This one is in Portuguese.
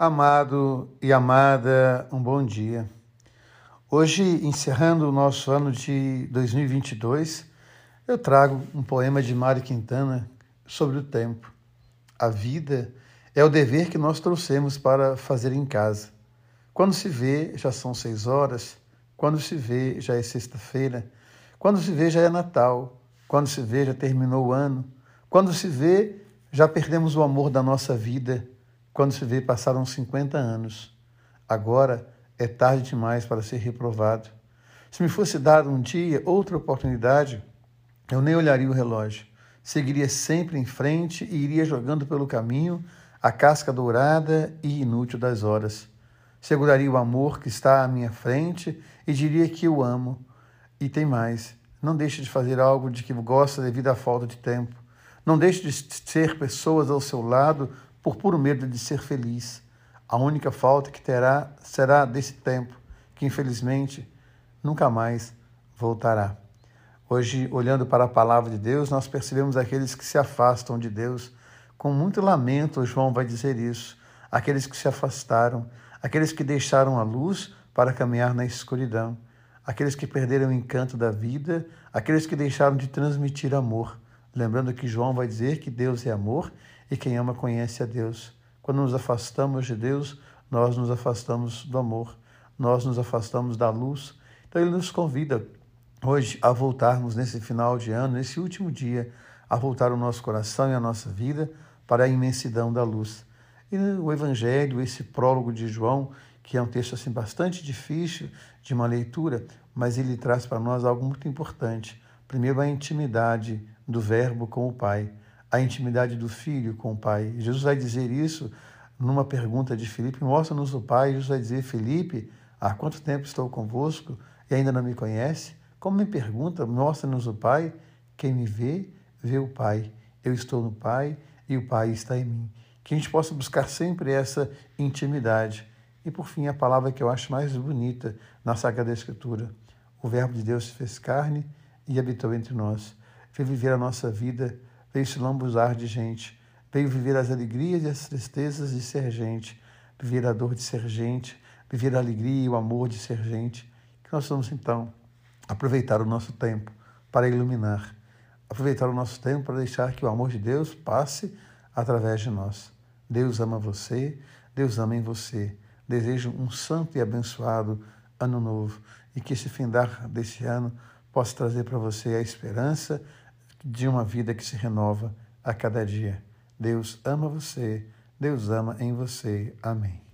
Amado e amada, um bom dia. Hoje, encerrando o nosso ano de 2022, eu trago um poema de Mário Quintana sobre o tempo. A vida é o dever que nós trouxemos para fazer em casa. Quando se vê, já são seis horas. Quando se vê, já é sexta-feira. Quando se vê, já é Natal. Quando se vê, já terminou o ano. Quando se vê, já perdemos o amor da nossa vida quando se vê, passaram 50 anos. Agora é tarde demais para ser reprovado. Se me fosse dado um dia outra oportunidade, eu nem olharia o relógio. Seguiria sempre em frente e iria jogando pelo caminho a casca dourada e inútil das horas. Seguraria o amor que está à minha frente e diria que o amo. E tem mais: não deixe de fazer algo de que gosta devido à falta de tempo. Não deixe de ser pessoas ao seu lado por puro medo de ser feliz. A única falta que terá será desse tempo, que infelizmente nunca mais voltará. Hoje, olhando para a palavra de Deus, nós percebemos aqueles que se afastam de Deus. Com muito lamento, João vai dizer isso. Aqueles que se afastaram, aqueles que deixaram a luz para caminhar na escuridão, aqueles que perderam o encanto da vida, aqueles que deixaram de transmitir amor. Lembrando que João vai dizer que Deus é amor e quem ama conhece a Deus. Quando nos afastamos de Deus, nós nos afastamos do amor, nós nos afastamos da luz. Então ele nos convida hoje a voltarmos nesse final de ano, nesse último dia, a voltar o nosso coração e a nossa vida para a imensidão da luz. E o Evangelho, esse prólogo de João, que é um texto assim bastante difícil de uma leitura, mas ele traz para nós algo muito importante. Primeiro, a intimidade do Verbo com o Pai a intimidade do filho com o Pai. Jesus vai dizer isso numa pergunta de Filipe: Mostra-nos o Pai. Jesus vai dizer: Filipe, há quanto tempo estou convosco e ainda não me conhece? Como me pergunta: Mostra-nos o Pai. Quem me vê, vê o Pai. Eu estou no Pai e o Pai está em mim. Que a gente possa buscar sempre essa intimidade. E por fim, a palavra que eu acho mais bonita na Sagrada Escritura: o Verbo de Deus se fez carne e habitou entre nós. Veio viver a nossa vida veio se lambuzar de gente, veio viver as alegrias e as tristezas de ser gente, viver a dor de ser gente, viver a alegria e o amor de ser gente. Que nós vamos então aproveitar o nosso tempo para iluminar, aproveitar o nosso tempo para deixar que o amor de Deus passe através de nós. Deus ama você, Deus ama em você. Desejo um santo e abençoado ano novo e que esse findar desse ano possa trazer para você a esperança de uma vida que se renova a cada dia. Deus ama você, Deus ama em você. Amém.